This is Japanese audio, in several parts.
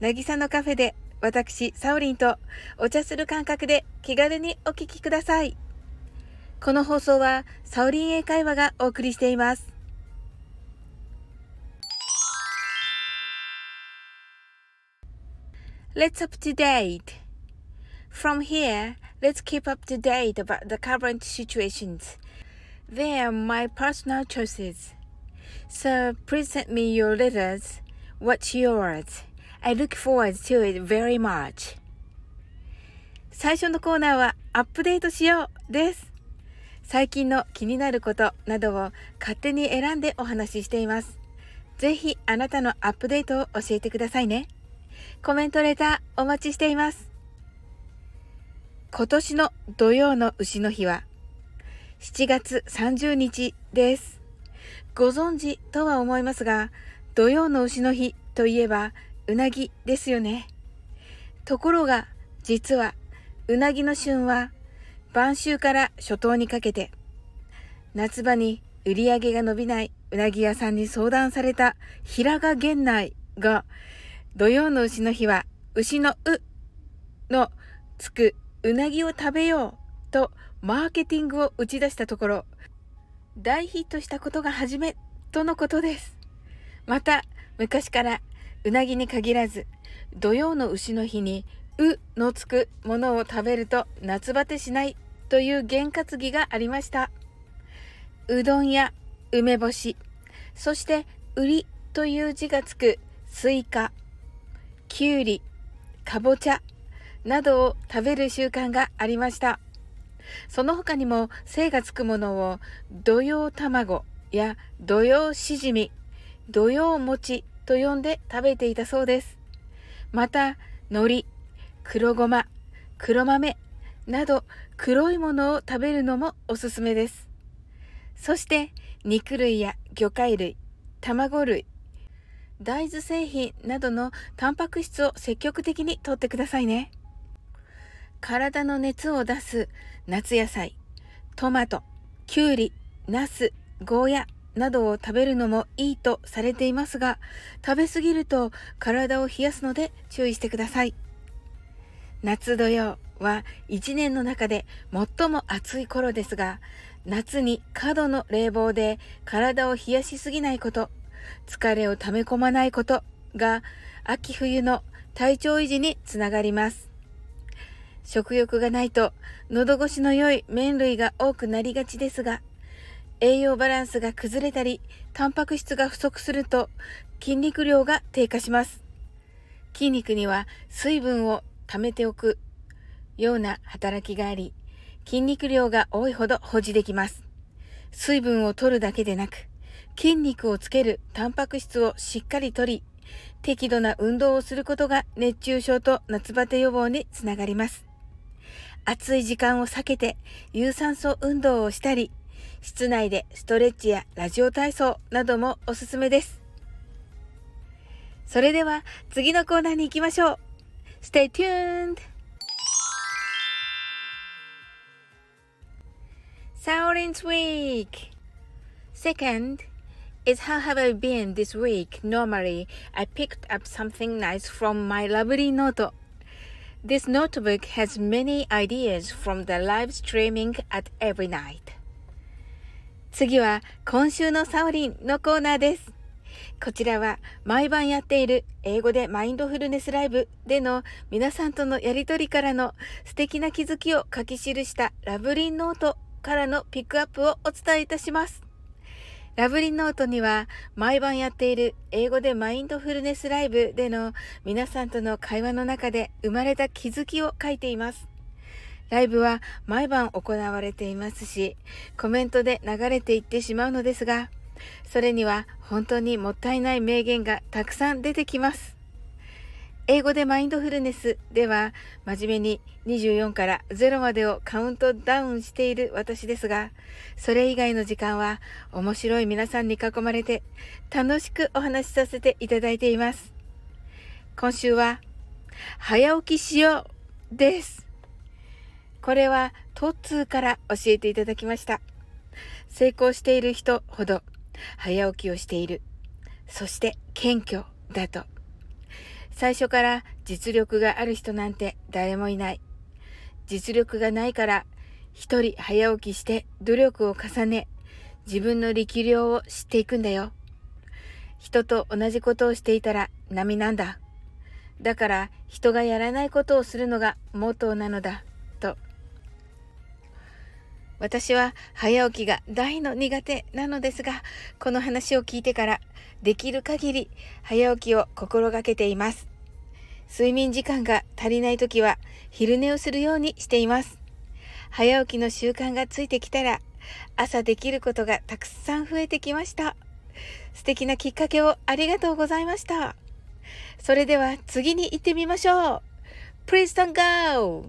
なぎさのカフェで私、サオリンとお茶する感覚で気軽にお聞きください。この放送はサオリン英会話がお送りしています。Let's up to date. From here, let's keep up to date about the current situations. They are my personal choices. So please send me your letters. What's yours? I look forward to it very much. 最初のコーナーはアップデートしようです。最近の気になることなどを勝手に選んでお話ししています。ぜひあなたのアップデートを教えてくださいね。コメントレターお待ちしています。今年の土曜の牛の日は7月30日です。ご存知とは思いますが、土曜の牛の日といえばうなぎですよね。ところが実はうなぎの旬は晩秋から初冬にかけて夏場に売り上げが伸びないうなぎ屋さんに相談された平賀源内が土曜の牛の日は牛のうのつくうなぎを食べようとマーケティングを打ち出したところ大ヒットしたことが始めとのことです。また昔からうなぎに限らず土曜の牛の日にうのつくものを食べると夏バテしないという験担ぎがありました。うどんや梅干し、そして瓜という字がつくスイカ、きゅうり、かぼちゃなどを食べる習慣がありました。その他にも精がつくものを土用卵や土用しじみ、土用餅と呼んで食べていたそうです。また、海苔、黒ごま、黒豆など黒いものを食べるのもおすすめです。そして肉類や魚介類、卵類、大豆製品などのタンパク質を積極的にとってくださいね。体の熱を出す夏野菜、トマト、きゅうり、ナス、ゴーヤなどを食べるのもいいとされていますが、食べ過ぎると体を冷やすので注意してください。夏土曜は一年の中で最も暑い頃ですが、夏に過度の冷房で体を冷やしすぎないこと、疲れを溜め込まないことが秋冬の体調維持につながります。食欲がないと喉越しの良い麺類が多くなりがちですが、栄養バランスが崩れたり、タンパク質が不足すると筋肉量が低下します。筋肉には水分を溜めておくような働きがあり、筋肉量が多いほど保持できます。水分を取るだけでなく、筋肉をつけるタンパク質をしっかり取り、適度な運動をすることが熱中症と夏バテ予防につながります。暑い時間を避けて有酸素運動をしたり、室内でストレッチやラジオ体操などもおすすめです。それでは次のコーナーに行きましょう。Stay tuned! Saurin's Week! Second is how have I been this week? Normally, I picked up something nice from my lovely note. This notebook has many ideas from the live streaming at every night. 次は今週のサオリンのコーナーです。こちらは毎晩やっている英語でマインドフルネスライブでの皆さんとのやりとりからの素敵な気づきを書き記したラブリンノートからのピックアップをお伝えいたします。ラブリンノートには毎晩やっている英語でマインドフルネスライブでの皆さんとの会話の中で生まれた気づきを書いています。ライブは毎晩行われていますし、コメントで流れていってしまうのですが、それには本当にもったいない名言がたくさん出てきます。英語でマインドフルネスでは真面目に24から0までをカウントダウンしている私ですが、それ以外の時間は面白い皆さんに囲まれて楽しくお話しさせていただいています。今週は早起きしようです。これはトッツーから教えていただきました。成功している人ほど早起きをしている。そして謙虚だと。最初から実力がある人なんて誰もいない。実力がないから一人早起きして努力を重ね、自分の力量を知っていくんだよ。人と同じことをしていたら波なんだ。だから人がやらないことをするのがモットーなのだ。私は早起きが大の苦手なのですが、この話を聞いてからできる限り早起きを心がけています。睡眠時間が足りない時は昼寝をするようにしています。早起きの習慣がついてきたら朝できることがたくさん増えてきました。素敵なきっかけをありがとうございました。それでは次に行ってみましょう。Please don't go!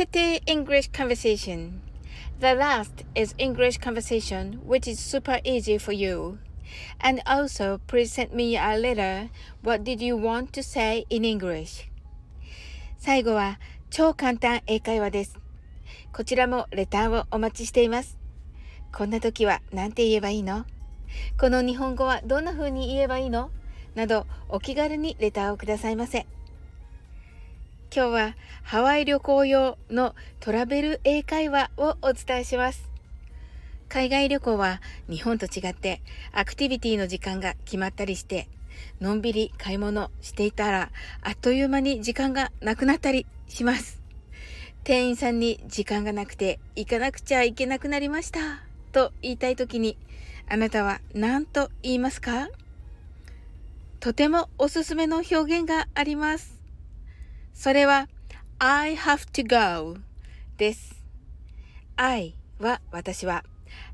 Petty English Conversation The last is English conversation, which is super easy for you. And also, please send me a letter. What did you want to say in English? 最後は超簡単英会話です。こちらもレターをお待ちしています。こんな時は何て言えばいいのこの日本語はどんな風に言えばいいのなどお気軽にレターをくださいませ。今日はハワイ旅行用のトラベル英会話をお伝えします。海外旅行は日本と違ってアクティビティの時間が決まったりして、のんびり買い物していたらあっという間に時間がなくなったりします。店員さんに時間がなくて行かなくちゃいけなくなりましたと言いたい時にあなたは何と言いますか？とてもおすすめの表現があります。それは I have to go です。I は私は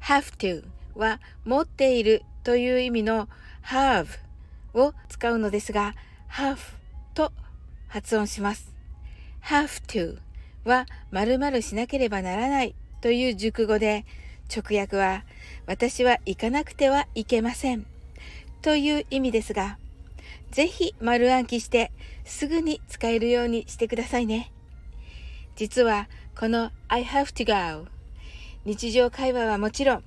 have to は持っているという意味の have を使うのですが have と発音します。have to は〇〇しなければならないという熟語で直訳は私は行かなくてはいけませんという意味ですがぜひ丸暗記してすぐに使えるようにしてくださいね。実はこの I have to go 日常会話はもちろん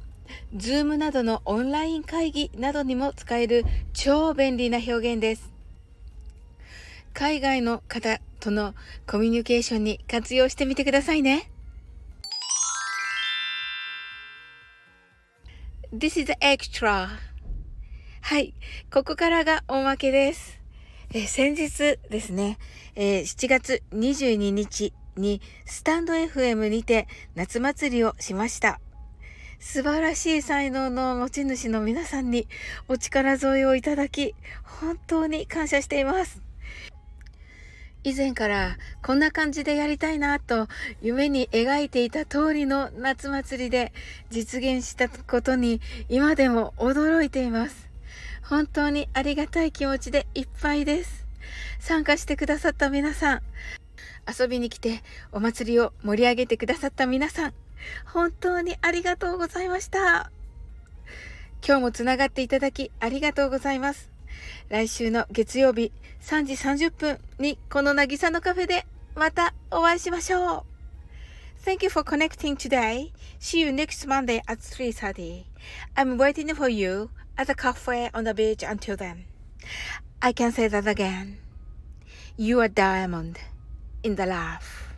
Zoom などのオンライン会議などにも使える超便利な表現です。海外の方とのコミュニケーションに活用してみてくださいね。This is extra. はい。ここからがおまけです。えー、先日ですね、えー、7月22日にスタンド FM にて夏祭りをしました。素晴らしい才能の持ち主の皆さんにお力添えをいただき、本当に感謝しています。以前からこんな感じでやりたいなと夢に描いていた通りの夏祭りで実現したことに今でも驚いています。本当にありがたい気持ちでいっぱいです。参加してくださった皆さん、遊びに来てお祭りを盛り上げてくださった皆さん、本当にありがとうございました。今日もつながっていただきありがとうございます。来週の月曜日3時30分にこの渚のカフェでまたお会いしましょう。Thank you for connecting today. See you next Monday at 3.30. I'm waiting for you at the cafe on the beach until then. I can say that again. You are diamond in the laugh.